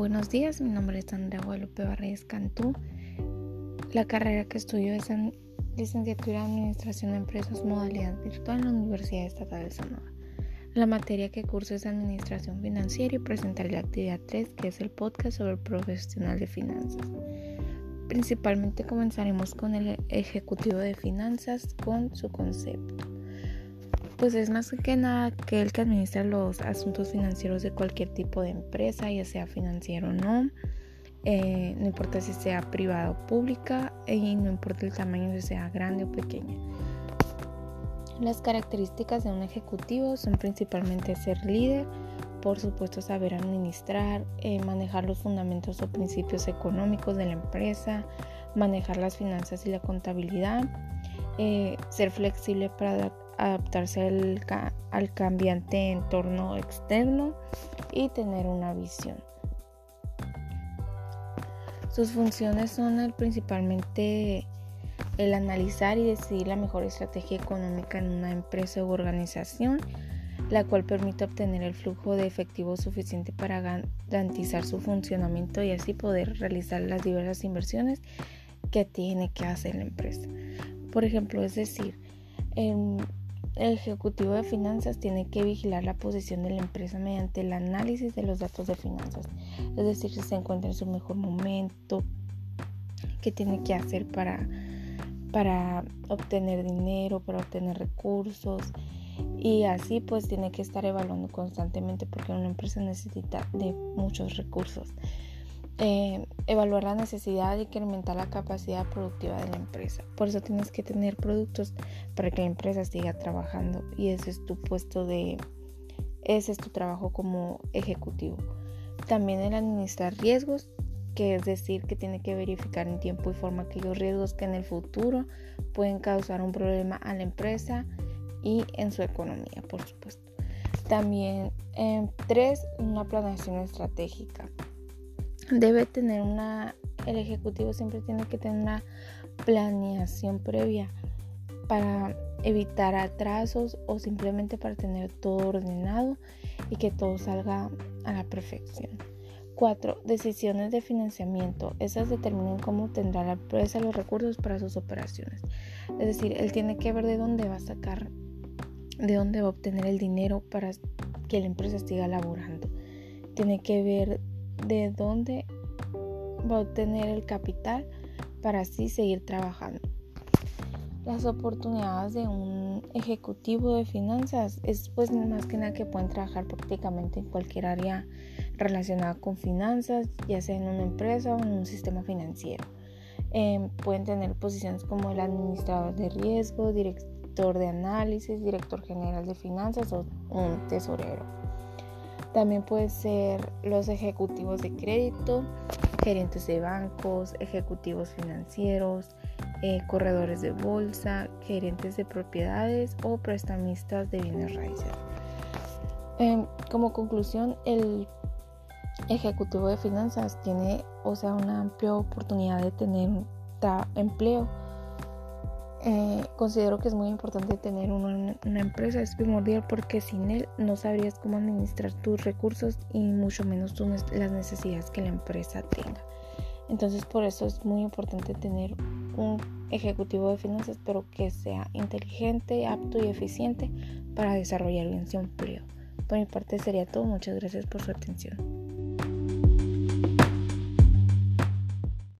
Buenos días, mi nombre es Andrea Guadalupe Barrés Cantú. La carrera que estudio es en licenciatura en Administración de Empresas modalidad virtual en la Universidad Estatal de Sonora. La materia que curso es Administración Financiera y presentaré la actividad 3, que es el podcast sobre el profesional de finanzas. Principalmente comenzaremos con el ejecutivo de finanzas con su concepto pues es más que nada que el que administra los asuntos financieros de cualquier tipo de empresa, ya sea financiero o no. Eh, no importa si sea privada o pública y no importa el tamaño si sea grande o pequeña. Las características de un ejecutivo son principalmente ser líder, por supuesto saber administrar, eh, manejar los fundamentos o principios económicos de la empresa, manejar las finanzas y la contabilidad, eh, ser flexible para adaptarse al, cambiante entorno externo y tener una visión. Sus funciones son principalmente el analizar y decidir la mejor estrategia económica en una empresa u organización, la cual permite obtener el flujo de efectivo suficiente para garantizar su funcionamiento y así poder realizar las diversas inversiones que tiene que hacer la empresa. Por ejemplo, es decir, el ejecutivo de finanzas tiene que vigilar la posición de la empresa mediante el análisis de los datos de finanzas, es decir, si se encuentra en su mejor momento, qué tiene que hacer para, para obtener dinero, para obtener recursos y así pues tiene que estar evaluando constantemente porque una empresa necesita de muchos recursos. Eh, evaluar la necesidad de incrementar la capacidad productiva de la empresa. Por eso tienes que tener productos para que la empresa siga trabajando y ese es tu puesto de, ese es tu trabajo como ejecutivo. También el administrar riesgos, que es decir, que tiene que verificar en tiempo y forma aquellos riesgos que en el futuro pueden causar un problema a la empresa y en su economía, por supuesto. También, eh, tres, una planeación estratégica debe tener una, el ejecutivo siempre tiene que tener una planeación previa para evitar atrasos o simplemente para tener todo ordenado y que todo salga a la perfección. 4. Decisiones de financiamiento. Esas determinan cómo tendrá la empresa los recursos para sus operaciones. Es decir, él tiene que ver de dónde va a sacar, de dónde va a obtener el dinero para que la empresa siga laborando. Tiene que ver de dónde va a obtener el capital para así seguir trabajando. Las oportunidades de un ejecutivo de finanzas es pues más que nada que pueden trabajar prácticamente en cualquier área relacionada con finanzas, ya sea en una empresa o en un sistema financiero. Em, pueden tener posiciones como el administrador de riesgo, director de análisis, director general de finanzas o un tesorero. También pueden ser los ejecutivos de crédito, gerentes de bancos, ejecutivos financieros, eh, corredores de bolsa, gerentes de propiedades o prestamistas de bienes raíces. Em, como conclusión, el ejecutivo de finanzas tiene, o sea, una amplia oportunidad de tener empleo eh, considero que es muy importante tener una, una, empresa, es primordial porque sin él no sabrías cómo administrar tus recursos y mucho menos las necesidades que la empresa tenga. Entonces por eso es muy importante tener un ejecutivo de finanzas, pero que sea inteligente, apto y eficiente para desarrollar bien su empleo. Por mi parte sería todo. Muchas gracias por su atención.